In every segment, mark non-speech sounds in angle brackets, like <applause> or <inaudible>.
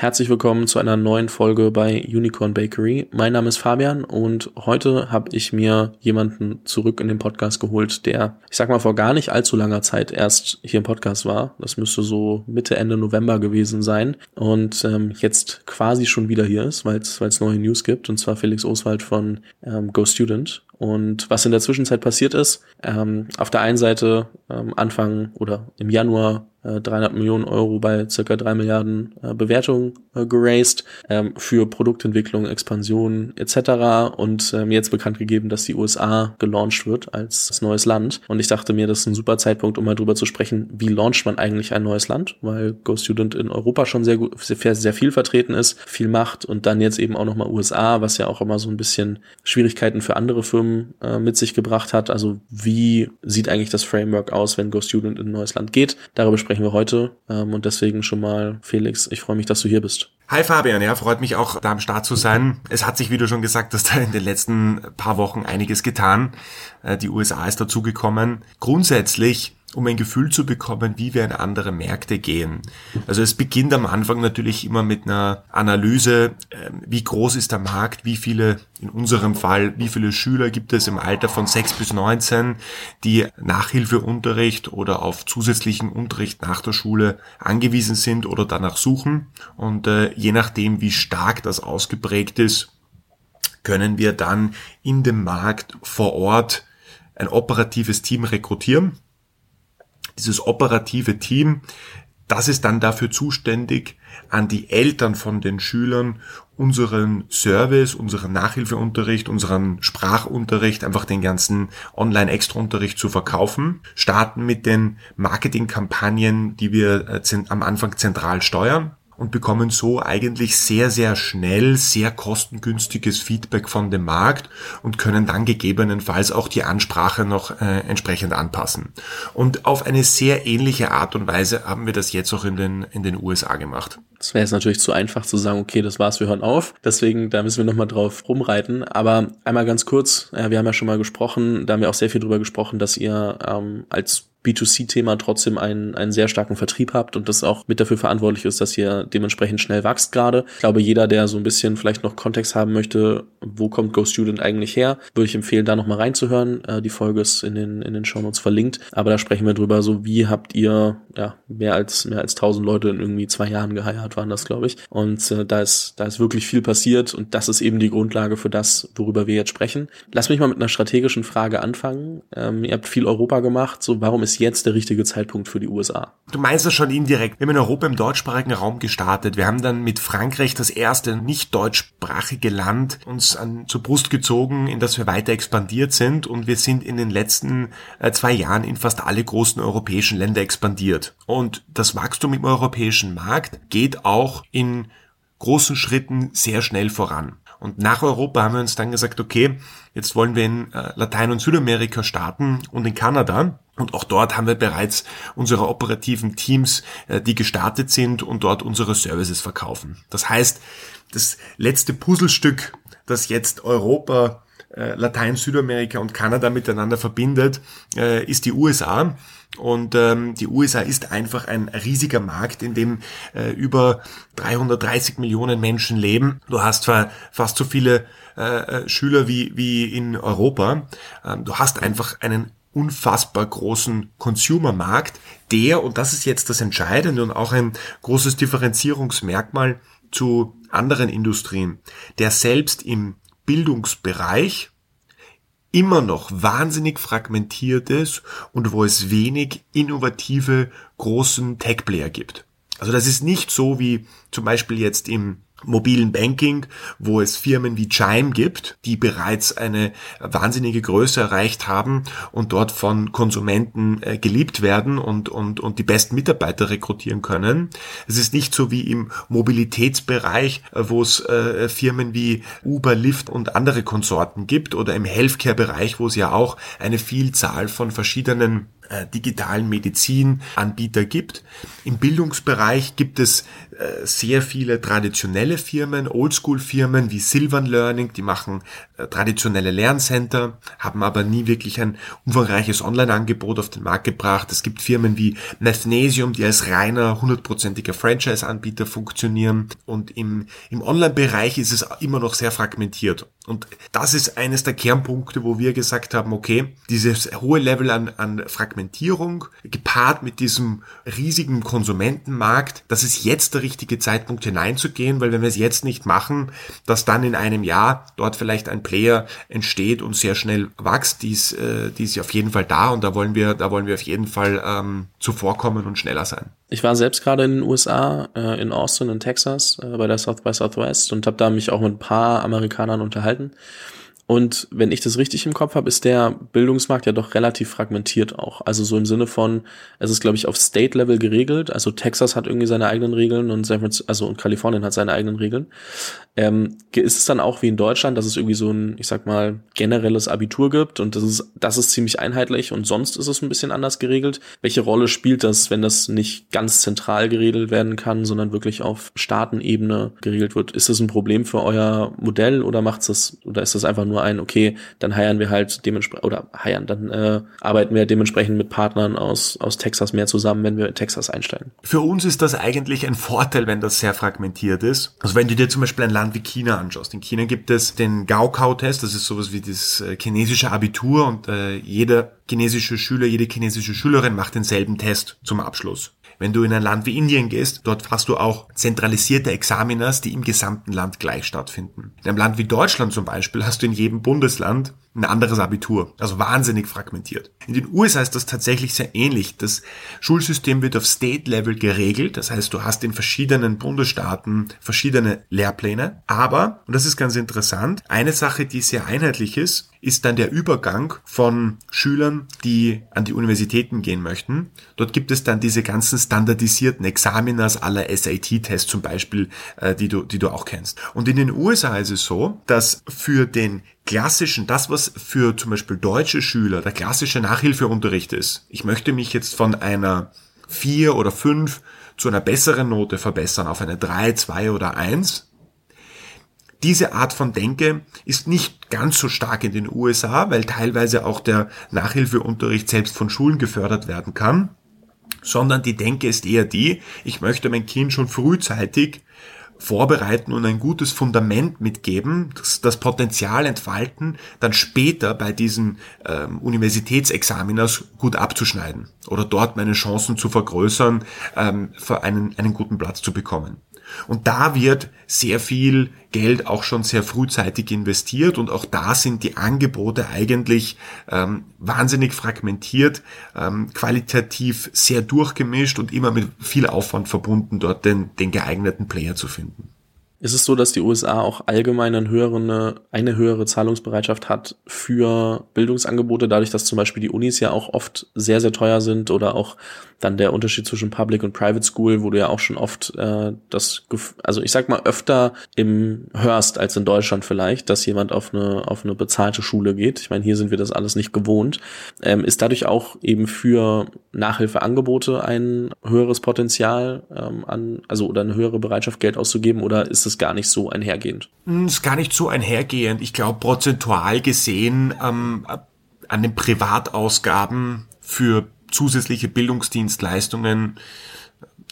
Herzlich willkommen zu einer neuen Folge bei Unicorn Bakery. Mein Name ist Fabian und heute habe ich mir jemanden zurück in den Podcast geholt, der, ich sag mal, vor gar nicht allzu langer Zeit erst hier im Podcast war. Das müsste so Mitte, Ende November gewesen sein und ähm, jetzt quasi schon wieder hier ist, weil es neue News gibt und zwar Felix Oswald von ähm, Go Student. Und was in der Zwischenzeit passiert ist, ähm, auf der einen Seite ähm, Anfang oder im Januar 300 äh, Millionen Euro bei circa 3 Milliarden äh, Bewertungen äh, geraced ähm, für Produktentwicklung, Expansion etc. Und ähm, jetzt bekannt gegeben, dass die USA gelauncht wird als neues Land. Und ich dachte mir, das ist ein super Zeitpunkt, um mal drüber zu sprechen, wie launcht man eigentlich ein neues Land, weil GoStudent in Europa schon sehr gut, sehr, sehr viel vertreten ist, viel macht und dann jetzt eben auch nochmal USA, was ja auch immer so ein bisschen Schwierigkeiten für andere Firmen äh, mit sich gebracht hat. Also wie sieht eigentlich das Framework aus, wenn GoStudent in ein neues Land geht? Darüber sprechen wir heute. Ähm, und deswegen schon mal, Felix, ich freue mich, dass du hier bist. Hi Fabian, ja, freut mich auch da am Start zu sein. Es hat sich, wie du schon gesagt hast, <laughs> in den letzten paar Wochen einiges getan. Äh, die USA ist dazugekommen. Grundsätzlich um ein Gefühl zu bekommen, wie wir in andere Märkte gehen. Also es beginnt am Anfang natürlich immer mit einer Analyse, ähm, wie groß ist der Markt, wie viele, in unserem Fall, wie viele Schüler gibt es im Alter von 6 bis 19, die Nachhilfeunterricht oder auf zusätzlichen Unterricht nach der Schule angewiesen sind oder danach suchen. Und äh, je nachdem, wie stark das ausgeprägt ist, können wir dann in dem Markt vor Ort ein operatives Team rekrutieren dieses operative Team, das ist dann dafür zuständig, an die Eltern von den Schülern unseren Service, unseren Nachhilfeunterricht, unseren Sprachunterricht, einfach den ganzen Online-Extra-Unterricht zu verkaufen, starten mit den Marketingkampagnen, die wir äh, am Anfang zentral steuern und bekommen so eigentlich sehr, sehr schnell sehr kostengünstiges Feedback von dem Markt und können dann gegebenenfalls auch die Ansprache noch äh, entsprechend anpassen. Und auf eine sehr ähnliche Art und Weise haben wir das jetzt auch in den, in den USA gemacht. Es wäre jetzt natürlich zu einfach zu sagen, okay, das war's, wir hören auf. Deswegen, da müssen wir nochmal drauf rumreiten. Aber einmal ganz kurz, äh, wir haben ja schon mal gesprochen, da haben wir auch sehr viel drüber gesprochen, dass ihr ähm, als B2C-Thema trotzdem einen, einen sehr starken Vertrieb habt und das auch mit dafür verantwortlich ist, dass ihr dementsprechend schnell wächst gerade. Ich glaube, jeder, der so ein bisschen vielleicht noch Kontext haben möchte, wo kommt Go Student eigentlich her, würde ich empfehlen, da nochmal reinzuhören. Äh, die Folge ist in den, in den Shownotes verlinkt. Aber da sprechen wir drüber, so wie habt ihr ja mehr als mehr als tausend Leute in irgendwie zwei Jahren geheiert, waren das, glaube ich. Und äh, da ist da ist wirklich viel passiert und das ist eben die Grundlage für das, worüber wir jetzt sprechen. Lass mich mal mit einer strategischen Frage anfangen. Ähm, ihr habt viel Europa gemacht, so warum ist ist jetzt der richtige Zeitpunkt für die USA. Du meinst das schon indirekt. Wir haben in Europa im deutschsprachigen Raum gestartet. Wir haben dann mit Frankreich das erste nicht deutschsprachige Land uns an, zur Brust gezogen, in das wir weiter expandiert sind. Und wir sind in den letzten äh, zwei Jahren in fast alle großen europäischen Länder expandiert. Und das Wachstum im europäischen Markt geht auch in großen Schritten sehr schnell voran. Und nach Europa haben wir uns dann gesagt, okay, jetzt wollen wir in äh, Latein- und Südamerika starten und in Kanada. Und auch dort haben wir bereits unsere operativen Teams, äh, die gestartet sind und dort unsere Services verkaufen. Das heißt, das letzte Puzzlestück, das jetzt Europa, Latein, Südamerika und Kanada miteinander verbindet, äh, ist die USA. Und ähm, die USA ist einfach ein riesiger Markt, in dem äh, über 330 Millionen Menschen leben. Du hast zwar fast so viele äh, Schüler wie, wie in Europa. Ähm, du hast einfach einen unfassbar großen Consumer-Markt, der, und das ist jetzt das Entscheidende und auch ein großes Differenzierungsmerkmal zu anderen Industrien, der selbst im Bildungsbereich immer noch wahnsinnig fragmentiert ist und wo es wenig innovative großen Tech-Player gibt. Also das ist nicht so wie zum Beispiel jetzt im mobilen Banking, wo es Firmen wie Chime gibt, die bereits eine wahnsinnige Größe erreicht haben und dort von Konsumenten äh, geliebt werden und, und, und die besten Mitarbeiter rekrutieren können. Es ist nicht so wie im Mobilitätsbereich, äh, wo es äh, Firmen wie Uber, Lyft und andere Konsorten gibt oder im Healthcare-Bereich, wo es ja auch eine Vielzahl von verschiedenen äh, digitalen Medizinanbieter gibt. Im Bildungsbereich gibt es äh, sehr viele traditionelle Firmen, Oldschool-Firmen wie Silvan Learning, die machen äh, traditionelle Lerncenter, haben aber nie wirklich ein umfangreiches Online-Angebot auf den Markt gebracht. Es gibt Firmen wie Mathnesium, die als reiner hundertprozentiger Franchise-Anbieter funktionieren und im, im Online-Bereich ist es immer noch sehr fragmentiert. Und das ist eines der Kernpunkte, wo wir gesagt haben, okay, dieses hohe Level an, an Fragmentierung gepaart mit diesem riesigen Konsumentenmarkt, das ist jetzt der richtige Zeitpunkt hineinzugehen, weil wenn wir es jetzt nicht machen, dass dann in einem Jahr dort vielleicht ein Player entsteht und sehr schnell wächst, die ist, äh, die ist auf jeden Fall da und da wollen wir, da wollen wir auf jeden Fall ähm, zuvorkommen und schneller sein. Ich war selbst gerade in den USA, äh, in Austin, in Texas, äh, bei der South by Southwest und habe da mich auch mit ein paar Amerikanern unterhalten werden. Und wenn ich das richtig im Kopf habe, ist der Bildungsmarkt ja doch relativ fragmentiert auch. Also so im Sinne von, es ist, glaube ich, auf State-Level geregelt. Also Texas hat irgendwie seine eigenen Regeln und San Francisco, also und Kalifornien hat seine eigenen Regeln. Ähm, ist es dann auch wie in Deutschland, dass es irgendwie so ein, ich sag mal, generelles Abitur gibt und das ist, das ist ziemlich einheitlich und sonst ist es ein bisschen anders geregelt. Welche Rolle spielt das, wenn das nicht ganz zentral geregelt werden kann, sondern wirklich auf Staatenebene geregelt wird? Ist das ein Problem für euer Modell oder macht es oder ist das einfach nur ein, okay, dann heiern wir halt dementsprechend, oder heiern, dann äh, arbeiten wir dementsprechend mit Partnern aus, aus Texas mehr zusammen, wenn wir in Texas einsteigen. Für uns ist das eigentlich ein Vorteil, wenn das sehr fragmentiert ist. Also wenn du dir zum Beispiel ein Land wie China anschaust. In China gibt es den Gaokao-Test, das ist sowas wie das äh, chinesische Abitur und äh, jeder chinesische Schüler, jede chinesische Schülerin macht denselben Test zum Abschluss. Wenn du in ein Land wie Indien gehst, dort hast du auch zentralisierte Examinas, die im gesamten Land gleich stattfinden. In einem Land wie Deutschland zum Beispiel hast du in jedem Bundesland ein anderes Abitur, also wahnsinnig fragmentiert. In den USA ist das tatsächlich sehr ähnlich. Das Schulsystem wird auf State-Level geregelt, das heißt, du hast in verschiedenen Bundesstaaten verschiedene Lehrpläne, aber, und das ist ganz interessant, eine Sache, die sehr einheitlich ist, ist dann der Übergang von Schülern, die an die Universitäten gehen möchten. Dort gibt es dann diese ganzen standardisierten Examinas aller SAT-Tests zum Beispiel, äh, die du, die du auch kennst. Und in den USA ist es so, dass für den klassischen, das was für zum Beispiel deutsche Schüler der klassische Nachhilfeunterricht ist. Ich möchte mich jetzt von einer vier oder fünf zu einer besseren Note verbessern auf eine drei, zwei oder eins. Diese Art von Denke ist nicht ganz so stark in den USA, weil teilweise auch der Nachhilfeunterricht selbst von Schulen gefördert werden kann, sondern die Denke ist eher die, ich möchte mein Kind schon frühzeitig vorbereiten und ein gutes Fundament mitgeben, das, das Potenzial entfalten, dann später bei diesen ähm, Universitätsexaminers gut abzuschneiden oder dort meine Chancen zu vergrößern, ähm, für einen, einen guten Platz zu bekommen. Und da wird sehr viel Geld auch schon sehr frühzeitig investiert und auch da sind die Angebote eigentlich ähm, wahnsinnig fragmentiert, ähm, qualitativ sehr durchgemischt und immer mit viel Aufwand verbunden, dort den, den geeigneten Player zu finden. Ist es so, dass die USA auch allgemein eine höhere, eine höhere Zahlungsbereitschaft hat für Bildungsangebote, dadurch, dass zum Beispiel die Unis ja auch oft sehr, sehr teuer sind oder auch dann der Unterschied zwischen Public und Private School, wo du ja auch schon oft äh, das, also ich sag mal öfter im hörst als in Deutschland vielleicht, dass jemand auf eine auf eine bezahlte Schule geht. Ich meine, hier sind wir das alles nicht gewohnt. Ähm, ist dadurch auch eben für Nachhilfeangebote ein höheres Potenzial ähm, an, also oder eine höhere Bereitschaft Geld auszugeben oder ist es gar nicht so einhergehend? Hm, ist gar nicht so einhergehend. Ich glaube prozentual gesehen ähm, an den Privatausgaben für zusätzliche Bildungsdienstleistungen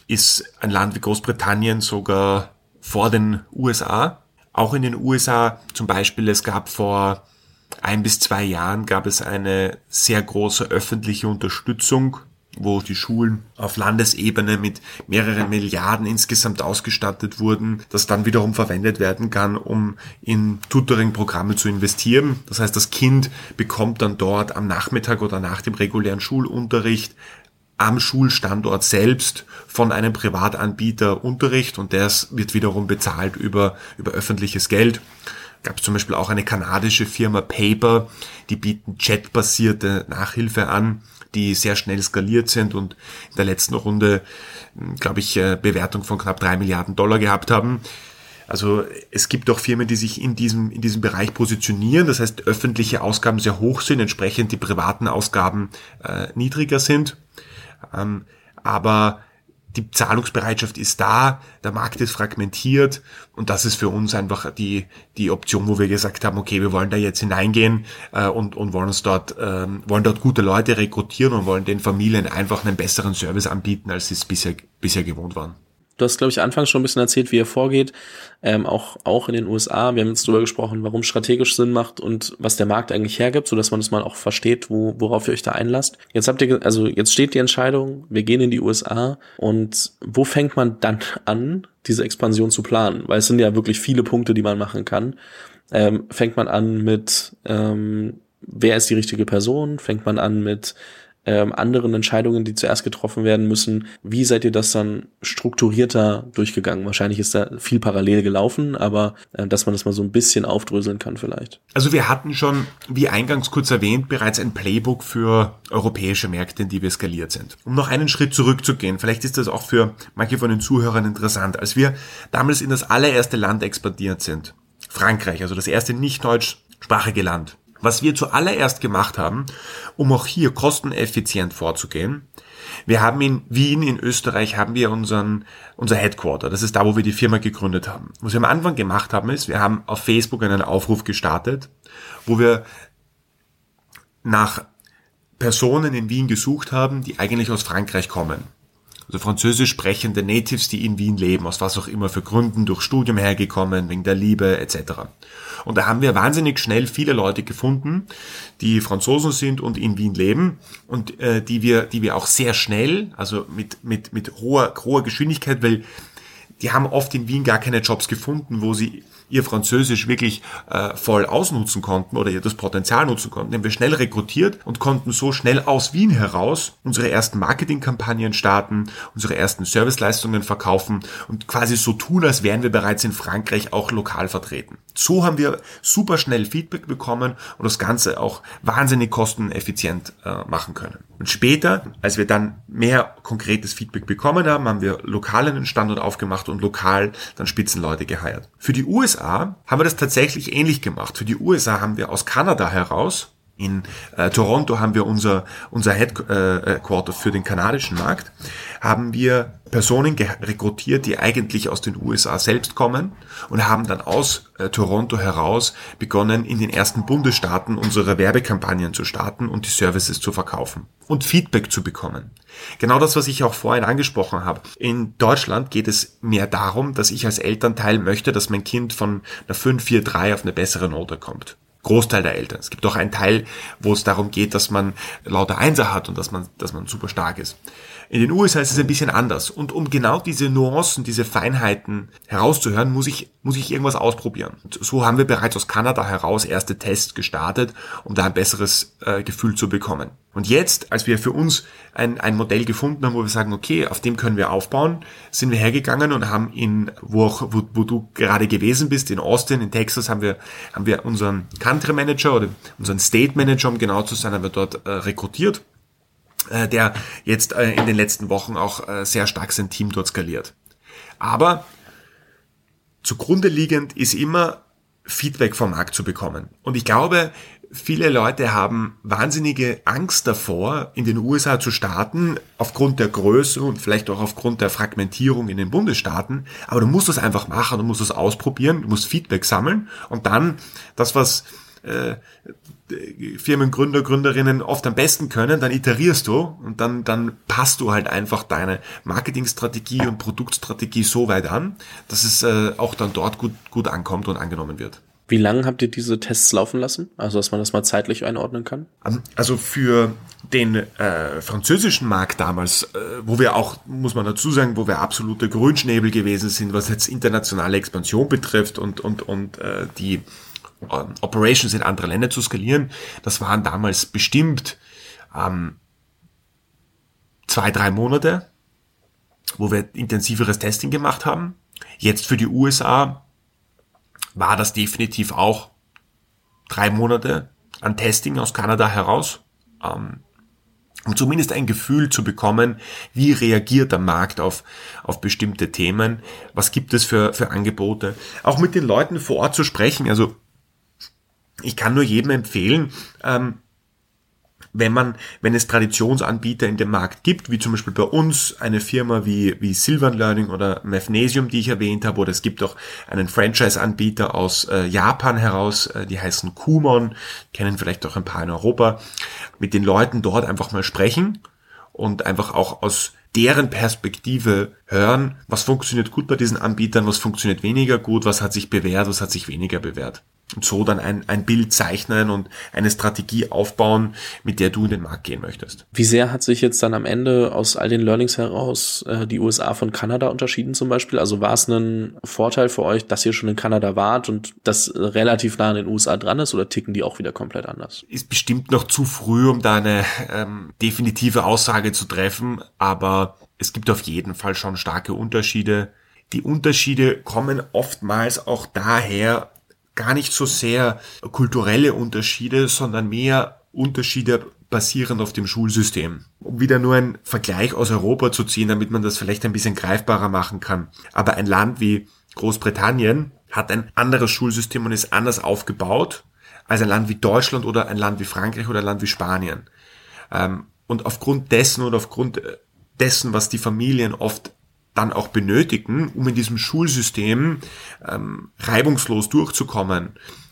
ist ein Land wie Großbritannien sogar vor den USA. Auch in den USA zum Beispiel, es gab vor ein bis zwei Jahren gab es eine sehr große öffentliche Unterstützung wo die Schulen auf Landesebene mit mehreren Milliarden insgesamt ausgestattet wurden, das dann wiederum verwendet werden kann, um in Tutoring-Programme zu investieren. Das heißt, das Kind bekommt dann dort am Nachmittag oder nach dem regulären Schulunterricht am Schulstandort selbst von einem Privatanbieter Unterricht und das wird wiederum bezahlt über, über öffentliches Geld gab es zum Beispiel auch eine kanadische Firma Paper, die bieten chatbasierte Nachhilfe an, die sehr schnell skaliert sind und in der letzten Runde, hm, glaube ich, äh, Bewertung von knapp drei Milliarden Dollar gehabt haben. Also es gibt auch Firmen, die sich in diesem, in diesem Bereich positionieren. Das heißt, öffentliche Ausgaben sehr hoch sind, entsprechend die privaten Ausgaben äh, niedriger sind. Ähm, aber die Zahlungsbereitschaft ist da, der Markt ist fragmentiert und das ist für uns einfach die, die Option, wo wir gesagt haben, okay, wir wollen da jetzt hineingehen äh, und, und wollen uns dort, ähm, wollen dort gute Leute rekrutieren und wollen den Familien einfach einen besseren Service anbieten, als sie es bisher, bisher gewohnt waren. Du hast, glaube ich, anfangs schon ein bisschen erzählt, wie ihr vorgeht, ähm, auch, auch in den USA. Wir haben jetzt darüber gesprochen, warum strategisch Sinn macht und was der Markt eigentlich hergibt, so dass man das mal auch versteht, wo, worauf ihr euch da einlasst. Jetzt habt ihr, also jetzt steht die Entscheidung, wir gehen in die USA und wo fängt man dann <laughs> an, diese Expansion zu planen? Weil es sind ja wirklich viele Punkte, die man machen kann. Ähm, fängt man an mit, ähm, wer ist die richtige Person? Fängt man an mit, ähm, anderen Entscheidungen, die zuerst getroffen werden müssen. Wie seid ihr das dann strukturierter durchgegangen? Wahrscheinlich ist da viel parallel gelaufen, aber äh, dass man das mal so ein bisschen aufdröseln kann vielleicht. Also wir hatten schon, wie eingangs kurz erwähnt, bereits ein Playbook für europäische Märkte, in die wir skaliert sind. Um noch einen Schritt zurückzugehen, vielleicht ist das auch für manche von den Zuhörern interessant. Als wir damals in das allererste Land expandiert sind, Frankreich, also das erste nicht deutschsprachige Land, was wir zuallererst gemacht haben, um auch hier kosteneffizient vorzugehen, wir haben in Wien, in Österreich, haben wir unseren, unser Headquarter. Das ist da, wo wir die Firma gegründet haben. Was wir am Anfang gemacht haben, ist, wir haben auf Facebook einen Aufruf gestartet, wo wir nach Personen in Wien gesucht haben, die eigentlich aus Frankreich kommen. Also französisch sprechende Natives, die in Wien leben, aus was auch immer für Gründen, durch Studium hergekommen, wegen der Liebe etc. Und da haben wir wahnsinnig schnell viele Leute gefunden, die Franzosen sind und in Wien leben und äh, die wir, die wir auch sehr schnell, also mit mit mit hoher hoher Geschwindigkeit, weil die haben oft in Wien gar keine Jobs gefunden, wo sie ihr Französisch wirklich äh, voll ausnutzen konnten oder ihr das Potenzial nutzen konnten, haben wir schnell rekrutiert und konnten so schnell aus Wien heraus unsere ersten Marketingkampagnen starten, unsere ersten Serviceleistungen verkaufen und quasi so tun, als wären wir bereits in Frankreich auch lokal vertreten. So haben wir super schnell Feedback bekommen und das Ganze auch wahnsinnig kosteneffizient äh, machen können. Und später, als wir dann mehr konkretes Feedback bekommen haben, haben wir lokal einen Standort aufgemacht und lokal dann Spitzenleute geheiert. Für die USA haben wir das tatsächlich ähnlich gemacht. Für die USA haben wir aus Kanada heraus in äh, Toronto haben wir unser, unser Headquarter für den kanadischen Markt, haben wir Personen rekrutiert, die eigentlich aus den USA selbst kommen und haben dann aus äh, Toronto heraus begonnen, in den ersten Bundesstaaten unsere Werbekampagnen zu starten und die Services zu verkaufen und Feedback zu bekommen. Genau das, was ich auch vorhin angesprochen habe. In Deutschland geht es mehr darum, dass ich als Elternteil möchte, dass mein Kind von einer 5, 4, 3 auf eine bessere Note kommt. Großteil der Eltern. Es gibt auch einen Teil, wo es darum geht, dass man lauter Einser hat und dass man, dass man super stark ist. In den USA ist es ein bisschen anders. Und um genau diese Nuancen, diese Feinheiten herauszuhören, muss ich, muss ich irgendwas ausprobieren. Und so haben wir bereits aus Kanada heraus erste Tests gestartet, um da ein besseres äh, Gefühl zu bekommen. Und jetzt, als wir für uns ein, ein Modell gefunden haben, wo wir sagen, okay, auf dem können wir aufbauen, sind wir hergegangen und haben in, wo auch, wo, wo du gerade gewesen bist, in Austin, in Texas, haben wir, haben wir unseren Country Manager oder unseren State Manager, um genau zu sein, haben wir dort äh, rekrutiert äh, der jetzt äh, in den letzten Wochen auch äh, sehr stark sein Team dort skaliert. Aber zugrunde liegend ist immer Feedback vom Markt zu bekommen. Und ich glaube, viele Leute haben wahnsinnige Angst davor, in den USA zu starten, aufgrund der Größe und vielleicht auch aufgrund der Fragmentierung in den Bundesstaaten. Aber du musst das einfach machen, du musst das ausprobieren, du musst Feedback sammeln und dann das, was äh, Firmengründer, Gründerinnen oft am besten können, dann iterierst du und dann, dann passt du halt einfach deine Marketingstrategie und Produktstrategie so weit an, dass es äh, auch dann dort gut, gut ankommt und angenommen wird. Wie lange habt ihr diese Tests laufen lassen? Also, dass man das mal zeitlich einordnen kann? Also für den äh, französischen Markt damals, äh, wo wir auch, muss man dazu sagen, wo wir absolute Grünschnäbel gewesen sind, was jetzt internationale Expansion betrifft und, und, und äh, die Operations in andere Länder zu skalieren. Das waren damals bestimmt ähm, zwei, drei Monate, wo wir intensiveres Testing gemacht haben. Jetzt für die USA war das definitiv auch drei Monate an Testing aus Kanada heraus. Ähm, um zumindest ein Gefühl zu bekommen, wie reagiert der Markt auf, auf bestimmte Themen, was gibt es für, für Angebote. Auch mit den Leuten vor Ort zu sprechen. Also ich kann nur jedem empfehlen, ähm, wenn man, wenn es Traditionsanbieter in dem Markt gibt, wie zum Beispiel bei uns eine Firma wie, wie Silvan Learning oder Mathnesium, die ich erwähnt habe, oder es gibt auch einen Franchise-Anbieter aus äh, Japan heraus, äh, die heißen Kumon, kennen vielleicht auch ein paar in Europa, mit den Leuten dort einfach mal sprechen und einfach auch aus deren Perspektive hören, was funktioniert gut bei diesen Anbietern, was funktioniert weniger gut, was hat sich bewährt, was hat sich weniger bewährt und so dann ein, ein Bild zeichnen und eine Strategie aufbauen, mit der du in den Markt gehen möchtest. Wie sehr hat sich jetzt dann am Ende aus all den Learnings heraus äh, die USA von Kanada unterschieden zum Beispiel? Also war es ein Vorteil für euch, dass ihr schon in Kanada wart und das relativ nah an den USA dran ist oder ticken die auch wieder komplett anders? Ist bestimmt noch zu früh, um da eine ähm, definitive Aussage zu treffen, aber es gibt auf jeden Fall schon starke Unterschiede. Die Unterschiede kommen oftmals auch daher, gar nicht so sehr kulturelle Unterschiede, sondern mehr Unterschiede basierend auf dem Schulsystem. Um wieder nur einen Vergleich aus Europa zu ziehen, damit man das vielleicht ein bisschen greifbarer machen kann. Aber ein Land wie Großbritannien hat ein anderes Schulsystem und ist anders aufgebaut als ein Land wie Deutschland oder ein Land wie Frankreich oder ein Land wie Spanien. Ähm, und aufgrund dessen und aufgrund dessen, was die Familien oft dann auch benötigen, um in diesem Schulsystem ähm, reibungslos durchzukommen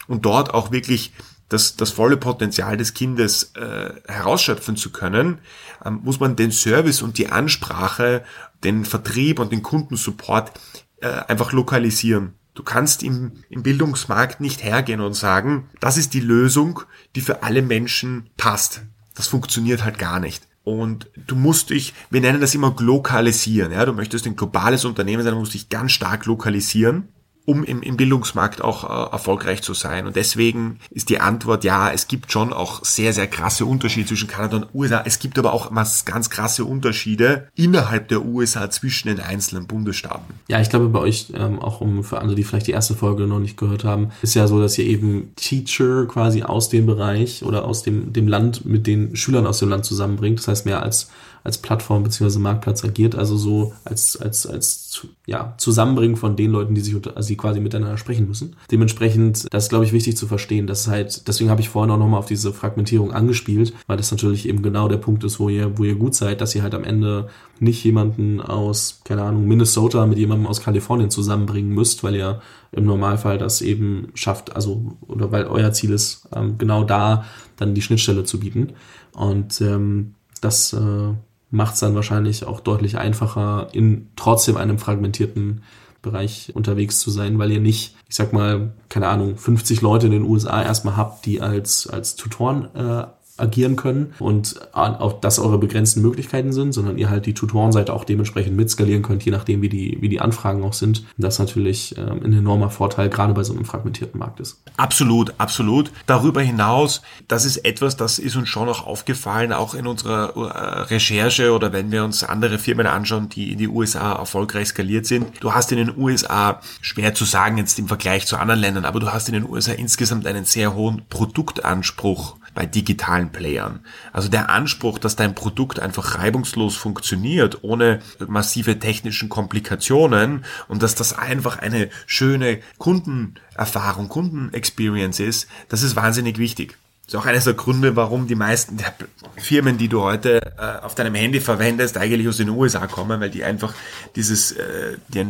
und dort auch wirklich das, das volle Potenzial des Kindes äh, herausschöpfen zu können, ähm, muss man den Service und die Ansprache, den Vertrieb und den Kundensupport äh, einfach lokalisieren. Du kannst im, im Bildungsmarkt nicht hergehen und sagen, das ist die Lösung, die für alle Menschen passt. Das funktioniert halt gar nicht. Und du musst dich, wir nennen das immer lokalisieren. Ja? Du möchtest ein globales Unternehmen sein, du musst dich ganz stark lokalisieren um im, im Bildungsmarkt auch äh, erfolgreich zu sein. Und deswegen ist die Antwort ja, es gibt schon auch sehr, sehr krasse Unterschiede zwischen Kanada und USA. Es gibt aber auch ganz krasse Unterschiede innerhalb der USA zwischen den einzelnen Bundesstaaten. Ja, ich glaube bei euch, ähm, auch um für andere, die vielleicht die erste Folge noch nicht gehört haben, ist ja so, dass ihr eben Teacher quasi aus dem Bereich oder aus dem, dem Land mit den Schülern aus dem Land zusammenbringt. Das heißt mehr als als Plattform bzw. Marktplatz agiert, also so als, als, als ja, Zusammenbringen von den Leuten, die sich also die quasi miteinander sprechen müssen. Dementsprechend, das ist, glaube ich, wichtig zu verstehen, dass halt, deswegen habe ich vorhin auch nochmal auf diese Fragmentierung angespielt, weil das natürlich eben genau der Punkt ist, wo ihr, wo ihr gut seid, dass ihr halt am Ende nicht jemanden aus, keine Ahnung, Minnesota mit jemandem aus Kalifornien zusammenbringen müsst, weil ihr im Normalfall das eben schafft, also, oder weil euer Ziel ist, ähm, genau da dann die Schnittstelle zu bieten. Und ähm, das äh, macht es dann wahrscheinlich auch deutlich einfacher, in trotzdem einem fragmentierten Bereich unterwegs zu sein, weil ihr nicht, ich sag mal, keine Ahnung, 50 Leute in den USA erstmal habt, die als, als Tutoren äh, agieren können und auch das eure begrenzten Möglichkeiten sind, sondern ihr halt die Tutorenseite auch dementsprechend mitskalieren könnt, je nachdem, wie die, wie die Anfragen auch sind. Das natürlich ähm, ein enormer Vorteil, gerade bei so einem fragmentierten Markt ist. Absolut, absolut. Darüber hinaus, das ist etwas, das ist uns schon noch aufgefallen, auch in unserer äh, Recherche oder wenn wir uns andere Firmen anschauen, die in die USA erfolgreich skaliert sind. Du hast in den USA, schwer zu sagen jetzt im Vergleich zu anderen Ländern, aber du hast in den USA insgesamt einen sehr hohen Produktanspruch bei digitalen Playern. Also der Anspruch, dass dein Produkt einfach reibungslos funktioniert, ohne massive technischen Komplikationen und dass das einfach eine schöne Kundenerfahrung, Kundenexperience ist, das ist wahnsinnig wichtig. Das ist auch eines der Gründe, warum die meisten der Firmen, die du heute äh, auf deinem Handy verwendest, eigentlich aus den USA kommen, weil die einfach dieses äh, die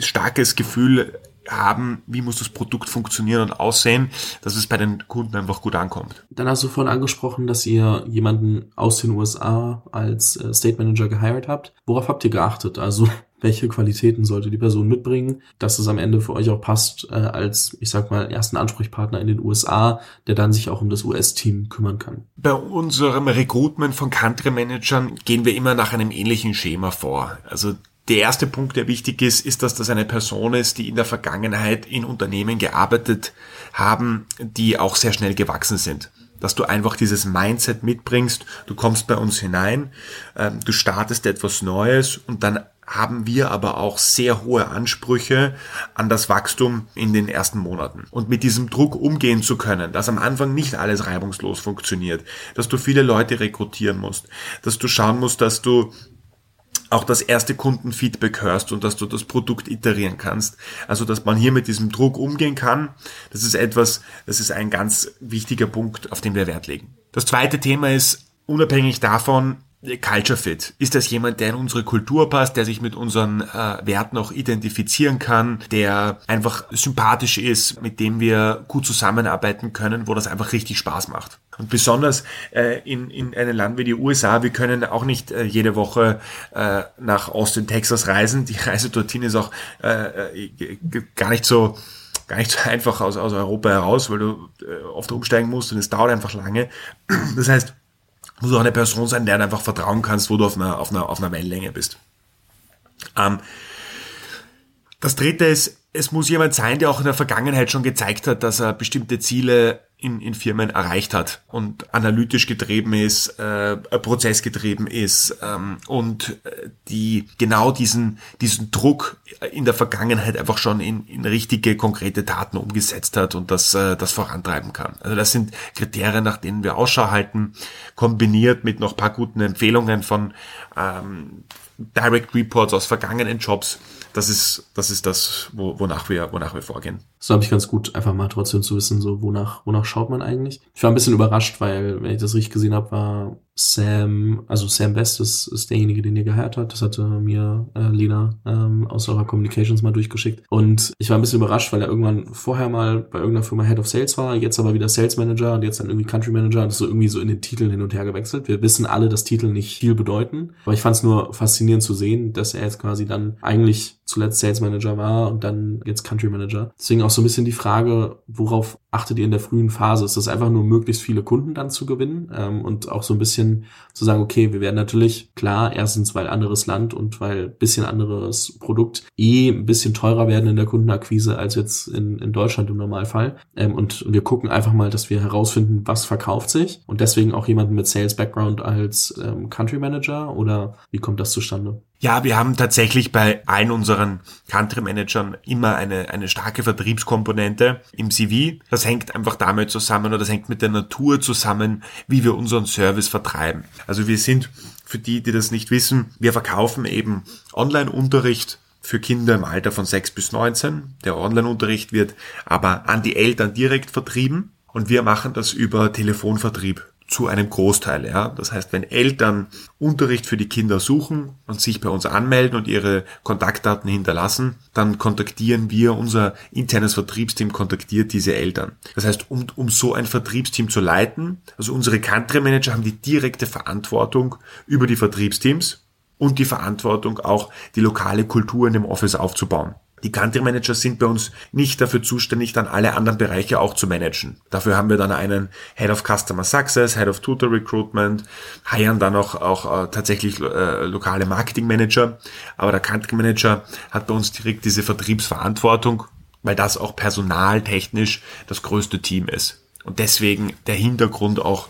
starkes Gefühl haben, wie muss das Produkt funktionieren und aussehen, dass es bei den Kunden einfach gut ankommt. Dann hast du vorhin angesprochen, dass ihr jemanden aus den USA als äh, State Manager gehired habt. Worauf habt ihr geachtet? Also <laughs> welche Qualitäten sollte die Person mitbringen, dass es am Ende für euch auch passt äh, als, ich sag mal, ersten Ansprechpartner in den USA, der dann sich auch um das US-Team kümmern kann. Bei unserem Recruitment von Country Managern gehen wir immer nach einem ähnlichen Schema vor. Also der erste Punkt, der wichtig ist, ist, dass das eine Person ist, die in der Vergangenheit in Unternehmen gearbeitet haben, die auch sehr schnell gewachsen sind. dass du einfach dieses Mindset mitbringst. Du kommst bei uns hinein, ähm, du startest etwas Neues und dann haben wir aber auch sehr hohe Ansprüche an das Wachstum in den ersten Monaten. Und mit diesem Druck umgehen zu können, dass am Anfang nicht alles reibungslos funktioniert, dass du viele Leute rekrutieren musst, dass du schauen musst, dass du auch das erste Kundenfeedback hörst und dass du das Produkt iterieren kannst. Also, dass man hier mit diesem Druck umgehen kann, das ist etwas, das ist ein ganz wichtiger Punkt, auf den wir Wert legen. Das zweite Thema ist, unabhängig davon, Culture Fit. Ist das jemand, der in unsere Kultur passt, der sich mit unseren äh, Werten auch identifizieren kann, der einfach sympathisch ist, mit dem wir gut zusammenarbeiten können, wo das einfach richtig Spaß macht? Und besonders äh, in, in einem Land wie die USA, wir können auch nicht äh, jede Woche äh, nach Austin, Texas reisen. Die Reise dorthin ist auch äh, äh gar nicht so gar nicht so einfach aus, aus Europa heraus, weil du äh, oft umsteigen musst und es dauert einfach lange. Das heißt, muss auch eine Person sein, der du einfach vertrauen kannst, wo du auf einer, auf einer, auf einer Wellenlänge bist. Ähm, das dritte ist, es muss jemand sein, der auch in der Vergangenheit schon gezeigt hat, dass er bestimmte Ziele in, in Firmen erreicht hat und analytisch getrieben ist, äh, prozessgetrieben ist ähm, und äh, die genau diesen, diesen Druck in der Vergangenheit einfach schon in, in richtige, konkrete Taten umgesetzt hat und das, äh, das vorantreiben kann. Also das sind Kriterien, nach denen wir Ausschau halten, kombiniert mit noch paar guten Empfehlungen von ähm, Direct Reports aus vergangenen Jobs. Das ist das, ist das wo, wonach, wir, wonach wir vorgehen. So habe ich ganz gut, einfach mal trotzdem zu wissen, so wonach, wonach schaut man eigentlich. Ich war ein bisschen überrascht, weil, wenn ich das richtig gesehen habe, war Sam, also Sam Best ist, ist derjenige, den ihr gehört hat. Das hatte mir äh, Lena ähm, aus eurer Communications mal durchgeschickt. Und ich war ein bisschen überrascht, weil er irgendwann vorher mal bei irgendeiner Firma Head of Sales war, jetzt aber wieder Sales Manager und jetzt dann irgendwie Country Manager. Das ist so irgendwie so in den Titeln hin und her gewechselt. Wir wissen alle, dass Titel nicht viel bedeuten. Aber ich fand es nur faszinierend zu sehen, dass er jetzt quasi dann eigentlich zuletzt Sales Manager war und dann jetzt Country Manager. Deswegen auch so ein bisschen die Frage, worauf achtet ihr in der frühen Phase? Ist das einfach nur möglichst viele Kunden dann zu gewinnen ähm, und auch so ein bisschen zu sagen, okay, wir werden natürlich klar, erstens weil anderes Land und weil bisschen anderes Produkt eh ein bisschen teurer werden in der Kundenakquise als jetzt in, in Deutschland im Normalfall. Ähm, und wir gucken einfach mal, dass wir herausfinden, was verkauft sich und deswegen auch jemanden mit Sales Background als ähm, Country Manager oder wie kommt das zustande? Ja, wir haben tatsächlich bei allen unseren Country Managern immer eine, eine starke Vertriebskomponente im CV. Das hängt einfach damit zusammen oder das hängt mit der Natur zusammen, wie wir unseren Service vertreiben. Also wir sind, für die, die das nicht wissen, wir verkaufen eben Online-Unterricht für Kinder im Alter von 6 bis 19. Der Online-Unterricht wird aber an die Eltern direkt vertrieben und wir machen das über Telefonvertrieb zu einem Großteil. Ja. Das heißt, wenn Eltern Unterricht für die Kinder suchen und sich bei uns anmelden und ihre Kontaktdaten hinterlassen, dann kontaktieren wir, unser internes Vertriebsteam kontaktiert diese Eltern. Das heißt, um, um so ein Vertriebsteam zu leiten, also unsere Country Manager haben die direkte Verantwortung über die Vertriebsteams und die Verantwortung auch, die lokale Kultur in dem Office aufzubauen. Die Country Manager sind bei uns nicht dafür zuständig, dann alle anderen Bereiche auch zu managen. Dafür haben wir dann einen Head of Customer Success, Head of Tutor Recruitment, heiern dann auch, auch äh, tatsächlich äh, lokale Marketing Manager. Aber der Country Manager hat bei uns direkt diese Vertriebsverantwortung, weil das auch personaltechnisch das größte Team ist. Und deswegen der Hintergrund auch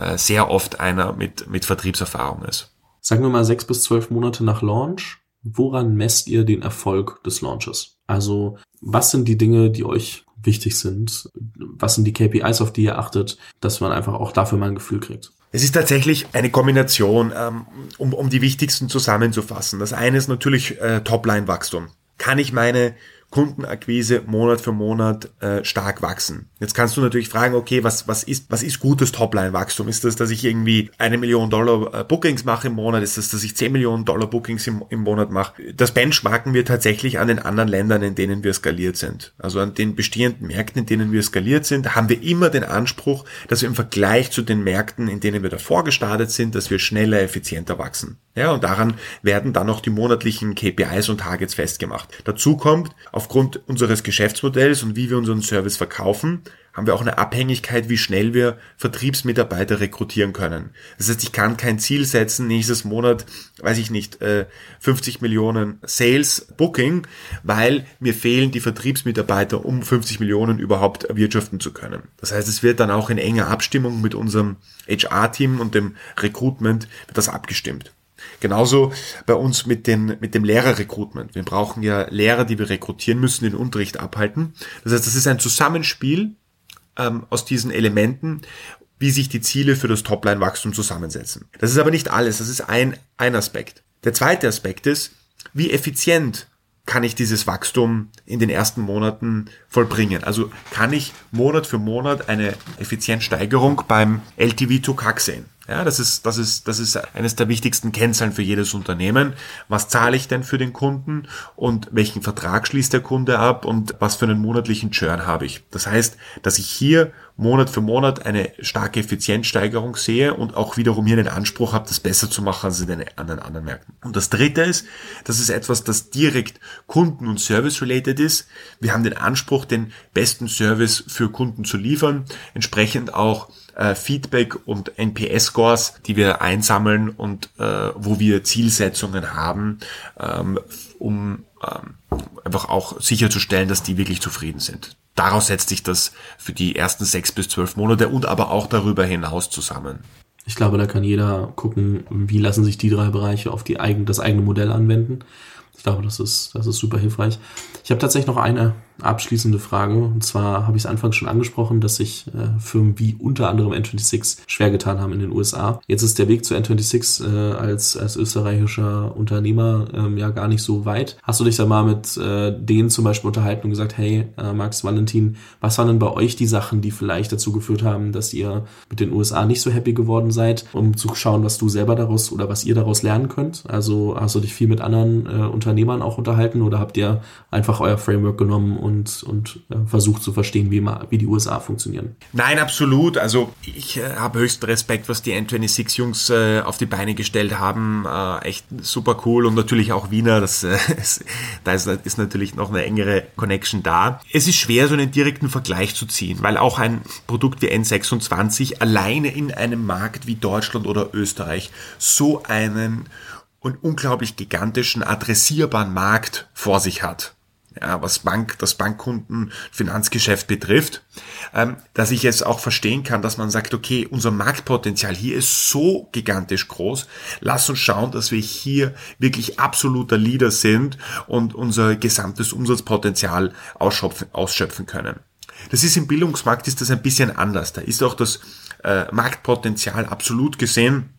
äh, sehr oft einer mit, mit Vertriebserfahrung ist. Sagen wir mal sechs bis zwölf Monate nach Launch woran messt ihr den Erfolg des Launches? Also was sind die Dinge, die euch wichtig sind? Was sind die KPIs, auf die ihr achtet, dass man einfach auch dafür mal ein Gefühl kriegt? Es ist tatsächlich eine Kombination, ähm, um, um die wichtigsten zusammenzufassen. Das eine ist natürlich äh, Topline-Wachstum. Kann ich meine Kundenakquise Monat für Monat äh, stark wachsen. Jetzt kannst du natürlich fragen, okay, was, was, ist, was ist gutes Topline-Wachstum? Ist das, dass ich irgendwie eine Million Dollar äh, Bookings mache im Monat? Ist das, dass ich 10 Millionen Dollar Bookings im, im Monat mache? Das benchmarken wir tatsächlich an den anderen Ländern, in denen wir skaliert sind. Also an den bestehenden Märkten, in denen wir skaliert sind, haben wir immer den Anspruch, dass wir im Vergleich zu den Märkten, in denen wir davor gestartet sind, dass wir schneller, effizienter wachsen. Ja, und daran werden dann auch die monatlichen KPIs und Targets festgemacht. Dazu kommt, aufgrund unseres Geschäftsmodells und wie wir unseren Service verkaufen, haben wir auch eine Abhängigkeit, wie schnell wir Vertriebsmitarbeiter rekrutieren können. Das heißt, ich kann kein Ziel setzen, nächstes Monat, weiß ich nicht, 50 äh, Millionen Sales Booking, weil mir fehlen die Vertriebsmitarbeiter, um 50 Millionen überhaupt erwirtschaften zu können. Das heißt, es wird dann auch in enger Abstimmung mit unserem HR-Team und dem Recruitment das abgestimmt. Genauso bei uns mit, den, mit dem Lehrerrecruitment. Wir brauchen ja Lehrer, die wir rekrutieren müssen, den Unterricht abhalten. Das heißt, das ist ein Zusammenspiel ähm, aus diesen Elementen, wie sich die Ziele für das Topline-Wachstum zusammensetzen. Das ist aber nicht alles, das ist ein, ein Aspekt. Der zweite Aspekt ist, wie effizient kann ich dieses Wachstum in den ersten Monaten vollbringen? Also kann ich Monat für Monat eine Effizienzsteigerung beim LTV to CAC sehen? Ja, das ist, das ist, das ist eines der wichtigsten Kennzahlen für jedes Unternehmen. Was zahle ich denn für den Kunden und welchen Vertrag schließt der Kunde ab und was für einen monatlichen Churn habe ich? Das heißt, dass ich hier Monat für Monat eine starke Effizienzsteigerung sehe und auch wiederum hier den Anspruch habe, das besser zu machen als in den anderen Märkten. Und das dritte ist, das ist etwas, das direkt Kunden- und Service-related ist. Wir haben den Anspruch, den besten Service für Kunden zu liefern, entsprechend auch äh, Feedback und NPS-Scores, die wir einsammeln und äh, wo wir Zielsetzungen haben, ähm, um ähm, einfach auch sicherzustellen, dass die wirklich zufrieden sind. Daraus setzt sich das für die ersten sechs bis zwölf Monate und aber auch darüber hinaus zusammen. Ich glaube, da kann jeder gucken, wie lassen sich die drei Bereiche auf die eigen, das eigene Modell anwenden. Ich glaube, das ist, das ist super hilfreich. Ich habe tatsächlich noch eine abschließende Frage. Und zwar habe ich es anfangs schon angesprochen, dass sich äh, Firmen wie unter anderem N26 schwer getan haben in den USA. Jetzt ist der Weg zu N26 äh, als, als österreichischer Unternehmer ähm, ja gar nicht so weit. Hast du dich da mal mit äh, denen zum Beispiel unterhalten und gesagt, hey, äh, Max Valentin, was waren denn bei euch die Sachen, die vielleicht dazu geführt haben, dass ihr mit den USA nicht so happy geworden seid, um zu schauen, was du selber daraus oder was ihr daraus lernen könnt? Also hast du dich viel mit anderen äh, Unternehmern auch unterhalten oder habt ihr einfach euer Framework genommen und, und äh, versucht zu verstehen, wie, wie die USA funktionieren. Nein, absolut. Also ich äh, habe höchsten Respekt, was die N26-Jungs äh, auf die Beine gestellt haben. Äh, echt super cool und natürlich auch Wiener. Das, äh, <laughs> da ist, ist natürlich noch eine engere Connection da. Es ist schwer, so einen direkten Vergleich zu ziehen, weil auch ein Produkt wie N26 alleine in einem Markt wie Deutschland oder Österreich so einen und unglaublich gigantischen adressierbaren Markt vor sich hat ja, was Bank, das Bankkunden, Finanzgeschäft betrifft, ähm, dass ich es auch verstehen kann, dass man sagt, okay, unser Marktpotenzial hier ist so gigantisch groß, lass uns schauen, dass wir hier wirklich absoluter Leader sind und unser gesamtes Umsatzpotenzial ausschöpfen, ausschöpfen können. Das ist im Bildungsmarkt ist das ein bisschen anders. Da ist auch das äh, Marktpotenzial absolut gesehen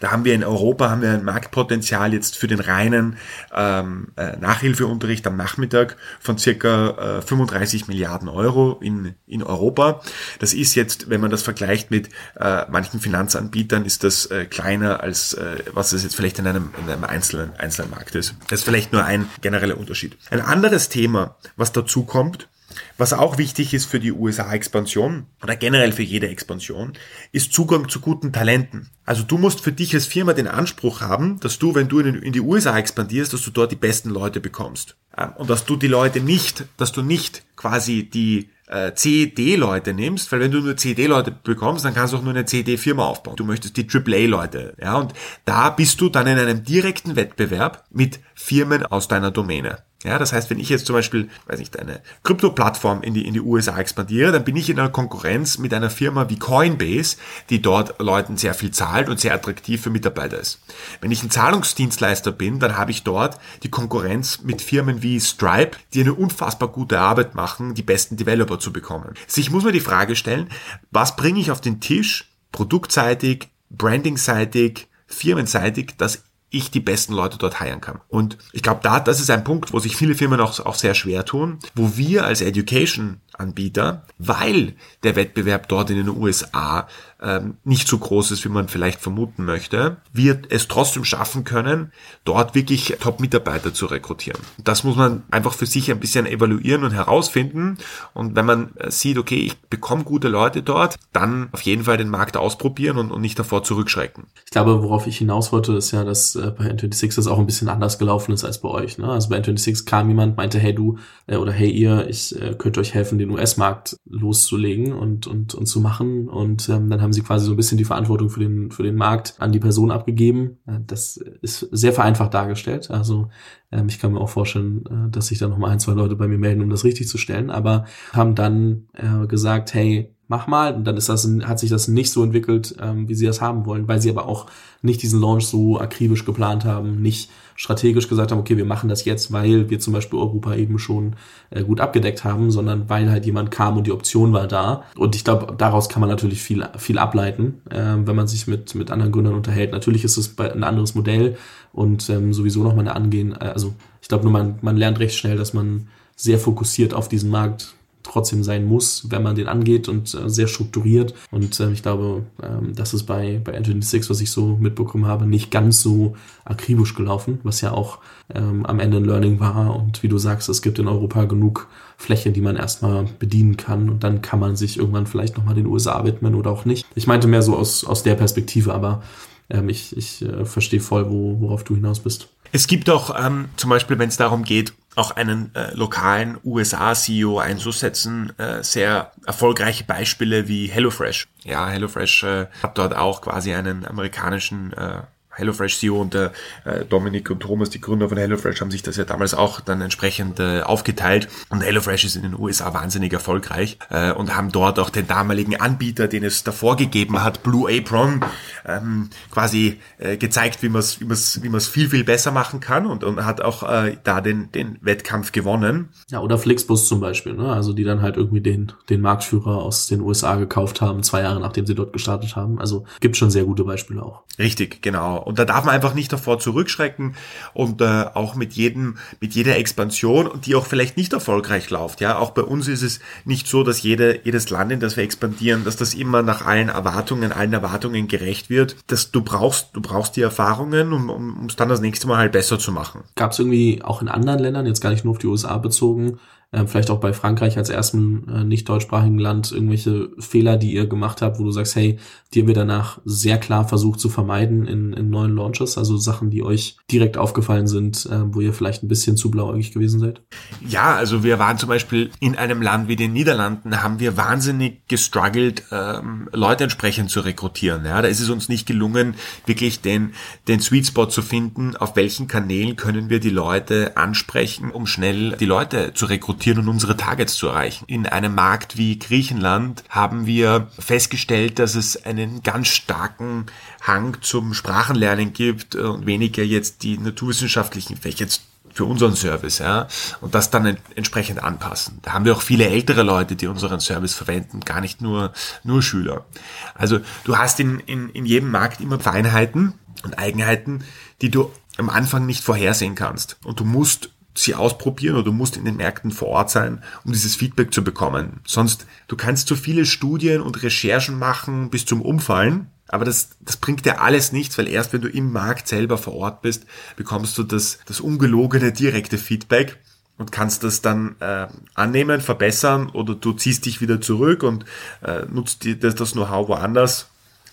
da haben wir in Europa haben wir ein Marktpotenzial jetzt für den reinen ähm, äh, Nachhilfeunterricht am Nachmittag von circa äh, 35 Milliarden Euro in, in Europa. Das ist jetzt, wenn man das vergleicht mit äh, manchen Finanzanbietern, ist das äh, kleiner als äh, was es jetzt vielleicht in einem, in einem einzelnen, einzelnen Markt ist. Das ist vielleicht nur ein genereller Unterschied. Ein anderes Thema, was dazu kommt, was auch wichtig ist für die USA-Expansion oder generell für jede Expansion, ist Zugang zu guten Talenten. Also du musst für dich als Firma den Anspruch haben, dass du, wenn du in die USA expandierst, dass du dort die besten Leute bekommst. Und dass du die Leute nicht, dass du nicht quasi die äh, CED-Leute nimmst, weil wenn du nur CED-Leute bekommst, dann kannst du auch nur eine CED-Firma aufbauen. Du möchtest die AAA-Leute, ja, und da bist du dann in einem direkten Wettbewerb mit Firmen aus deiner Domäne. Ja, das heißt, wenn ich jetzt zum Beispiel, weiß nicht, eine Krypto-Plattform in die, in die USA expandiere, dann bin ich in einer Konkurrenz mit einer Firma wie Coinbase, die dort Leuten sehr viel zahlt und sehr attraktiv für Mitarbeiter ist. Wenn ich ein Zahlungsdienstleister bin, dann habe ich dort die Konkurrenz mit Firmen wie Stripe, die eine unfassbar gute Arbeit machen, die besten Developer zu bekommen. Also ich muss mir die Frage stellen, was bringe ich auf den Tisch, produktseitig, brandingseitig, firmenseitig, dass ich die besten Leute dort heiren kann. Und ich glaube, da, das ist ein Punkt, wo sich viele Firmen auch, auch sehr schwer tun, wo wir als Education Anbieter, weil der Wettbewerb dort in den USA ähm, nicht so groß ist, wie man vielleicht vermuten möchte, wird es trotzdem schaffen können, dort wirklich Top-Mitarbeiter zu rekrutieren. Das muss man einfach für sich ein bisschen evaluieren und herausfinden. Und wenn man äh, sieht, okay, ich bekomme gute Leute dort, dann auf jeden Fall den Markt ausprobieren und, und nicht davor zurückschrecken. Ich glaube, worauf ich hinaus wollte, ist ja, dass äh, bei N26 das auch ein bisschen anders gelaufen ist als bei euch. Ne? Also bei N26 kam jemand, meinte, hey du äh, oder hey ihr, ich könnte euch helfen, den US-Markt loszulegen und, und, und zu machen. Und ähm, dann haben sie quasi so ein bisschen die Verantwortung für den, für den Markt an die Person abgegeben. Äh, das ist sehr vereinfacht dargestellt. Also ähm, ich kann mir auch vorstellen, äh, dass sich da noch mal ein, zwei Leute bei mir melden, um das richtig zu stellen. Aber haben dann äh, gesagt, hey, mach mal. Und dann ist das, hat sich das nicht so entwickelt, ähm, wie sie das haben wollen, weil sie aber auch nicht diesen Launch so akribisch geplant haben, nicht strategisch gesagt haben, okay, wir machen das jetzt, weil wir zum Beispiel Europa eben schon äh, gut abgedeckt haben, sondern weil halt jemand kam und die Option war da. Und ich glaube, daraus kann man natürlich viel, viel ableiten, äh, wenn man sich mit, mit anderen Gründern unterhält. Natürlich ist es ein anderes Modell und ähm, sowieso nochmal eine Angehen. Äh, also ich glaube nur, man, man lernt recht schnell, dass man sehr fokussiert auf diesen Markt trotzdem sein muss, wenn man den angeht und äh, sehr strukturiert. Und äh, ich glaube, ähm, das ist bei, bei Anthony Six, was ich so mitbekommen habe, nicht ganz so akribisch gelaufen, was ja auch ähm, am Ende ein Learning war. Und wie du sagst, es gibt in Europa genug Fläche, die man erstmal bedienen kann und dann kann man sich irgendwann vielleicht nochmal den USA widmen oder auch nicht. Ich meinte mehr so aus, aus der Perspektive, aber ähm, ich, ich äh, verstehe voll, wo, worauf du hinaus bist. Es gibt auch ähm, zum Beispiel, wenn es darum geht, auch einen äh, lokalen USA-CEO einzusetzen, äh, sehr erfolgreiche Beispiele wie HelloFresh. Ja, HelloFresh äh, hat dort auch quasi einen amerikanischen äh, HelloFresh CEO und der äh, Dominik und Thomas, die Gründer von HelloFresh, haben sich das ja damals auch dann entsprechend äh, aufgeteilt. Und HelloFresh ist in den USA wahnsinnig erfolgreich äh, und haben dort auch den damaligen Anbieter, den es davor gegeben hat, Blue Apron, ähm, quasi äh, gezeigt, wie man es wie man's, wie man's viel, viel besser machen kann und, und hat auch äh, da den, den Wettkampf gewonnen. Ja, oder Flixbus zum Beispiel, ne? also die dann halt irgendwie den, den Marktführer aus den USA gekauft haben, zwei Jahre nachdem sie dort gestartet haben. Also gibt schon sehr gute Beispiele auch. Richtig, genau. Und da darf man einfach nicht davor zurückschrecken und äh, auch mit jedem, mit jeder Expansion, die auch vielleicht nicht erfolgreich läuft. Ja, auch bei uns ist es nicht so, dass jede, jedes Land, in das wir expandieren, dass das immer nach allen Erwartungen, allen Erwartungen gerecht wird. Dass du brauchst, du brauchst die Erfahrungen, um, um es dann das nächste Mal halt besser zu machen. Gab es irgendwie auch in anderen Ländern, jetzt gar nicht nur auf die USA bezogen, äh, vielleicht auch bei Frankreich als ersten äh, nicht deutschsprachigen Land irgendwelche Fehler, die ihr gemacht habt, wo du sagst, hey, die haben wir danach sehr klar versucht zu vermeiden in, in neuen Launches, also Sachen, die euch direkt aufgefallen sind, äh, wo ihr vielleicht ein bisschen zu blauäugig gewesen seid? Ja, also wir waren zum Beispiel in einem Land wie den Niederlanden, haben wir wahnsinnig gestruggelt, ähm, Leute entsprechend zu rekrutieren. Ja, da ist es uns nicht gelungen, wirklich den, den Sweet Spot zu finden, auf welchen Kanälen können wir die Leute ansprechen, um schnell die Leute zu rekrutieren und unsere Targets zu erreichen. In einem Markt wie Griechenland haben wir festgestellt, dass es eine einen ganz starken Hang zum Sprachenlernen gibt und weniger jetzt die naturwissenschaftlichen Fächer für unseren Service, ja, und das dann entsprechend anpassen. Da haben wir auch viele ältere Leute, die unseren Service verwenden, gar nicht nur, nur Schüler. Also du hast in, in, in jedem Markt immer Feinheiten und Eigenheiten, die du am Anfang nicht vorhersehen kannst. Und du musst sie ausprobieren oder du musst in den Märkten vor Ort sein, um dieses Feedback zu bekommen. Sonst, du kannst so viele Studien und Recherchen machen bis zum Umfallen, aber das, das bringt dir alles nichts, weil erst wenn du im Markt selber vor Ort bist, bekommst du das, das ungelogene direkte Feedback und kannst das dann äh, annehmen, verbessern oder du ziehst dich wieder zurück und äh, nutzt die, das, das Know-how woanders.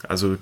Also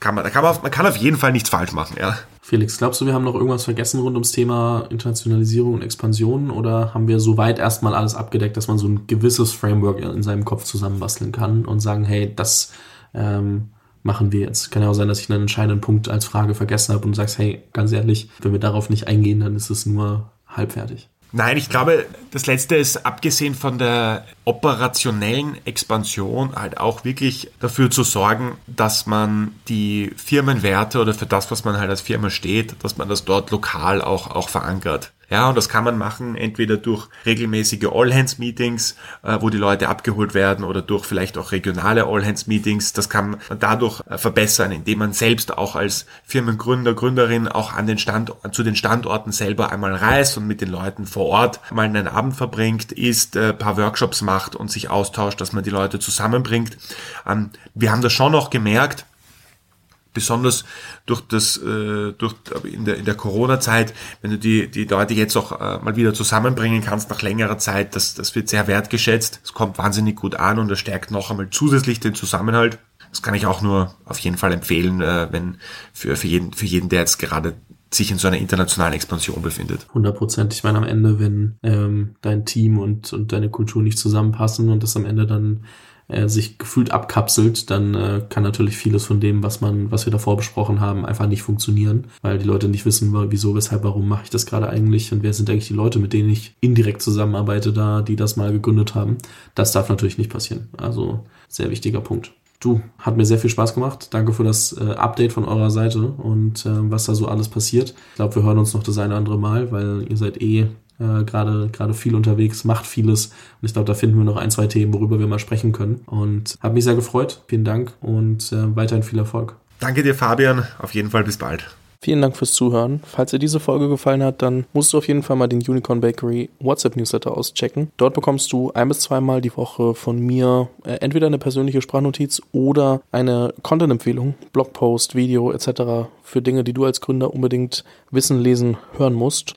kann man, kann man, man kann auf jeden Fall nichts falsch machen, ja. Felix, glaubst du, wir haben noch irgendwas vergessen rund ums Thema Internationalisierung und Expansion oder haben wir soweit erstmal alles abgedeckt, dass man so ein gewisses Framework in seinem Kopf zusammenbasteln kann und sagen, hey, das ähm, machen wir jetzt. Kann ja auch sein, dass ich einen entscheidenden Punkt als Frage vergessen habe und sagst, hey, ganz ehrlich, wenn wir darauf nicht eingehen, dann ist es nur halbfertig. Nein, ich glaube, das letzte ist abgesehen von der operationellen Expansion halt auch wirklich dafür zu sorgen, dass man die Firmenwerte oder für das, was man halt als Firma steht, dass man das dort lokal auch, auch verankert. Ja, und das kann man machen entweder durch regelmäßige All-Hands-Meetings, äh, wo die Leute abgeholt werden oder durch vielleicht auch regionale All-Hands-Meetings. Das kann man dadurch äh, verbessern, indem man selbst auch als Firmengründer, Gründerin auch an den Stand, zu den Standorten selber einmal reist und mit den Leuten vor Ort mal einen Abend verbringt, isst, äh, paar Workshops macht und sich austauscht, dass man die Leute zusammenbringt. Ähm, wir haben das schon noch gemerkt, besonders durch das äh, durch in der in der Corona-Zeit, wenn du die die Leute jetzt auch äh, mal wieder zusammenbringen kannst nach längerer Zeit, das das wird sehr wertgeschätzt. Es kommt wahnsinnig gut an und das stärkt noch einmal zusätzlich den Zusammenhalt. Das kann ich auch nur auf jeden Fall empfehlen, äh, wenn für für jeden für jeden, der jetzt gerade sich in so einer internationalen Expansion befindet. 100 Prozent. Ich meine, am Ende, wenn ähm, dein Team und, und deine Kultur nicht zusammenpassen und das am Ende dann sich gefühlt abkapselt, dann äh, kann natürlich vieles von dem, was man, was wir davor besprochen haben, einfach nicht funktionieren, weil die Leute nicht wissen, wieso, weshalb, warum mache ich das gerade eigentlich und wer sind eigentlich die Leute, mit denen ich indirekt zusammenarbeite, da, die das mal gegründet haben. Das darf natürlich nicht passieren. Also sehr wichtiger Punkt. Du, hat mir sehr viel Spaß gemacht. Danke für das äh, Update von eurer Seite und äh, was da so alles passiert. Ich glaube, wir hören uns noch das eine oder andere Mal, weil ihr seid eh äh, gerade gerade viel unterwegs, macht vieles. Und ich glaube, da finden wir noch ein, zwei Themen, worüber wir mal sprechen können. Und habe mich sehr gefreut. Vielen Dank und äh, weiterhin viel Erfolg. Danke dir, Fabian. Auf jeden Fall bis bald. Vielen Dank fürs Zuhören. Falls dir diese Folge gefallen hat, dann musst du auf jeden Fall mal den Unicorn Bakery WhatsApp Newsletter auschecken. Dort bekommst du ein bis zweimal die Woche von mir äh, entweder eine persönliche Sprachnotiz oder eine Content-Empfehlung, Blogpost, Video etc. für Dinge, die du als Gründer unbedingt wissen, lesen, hören musst.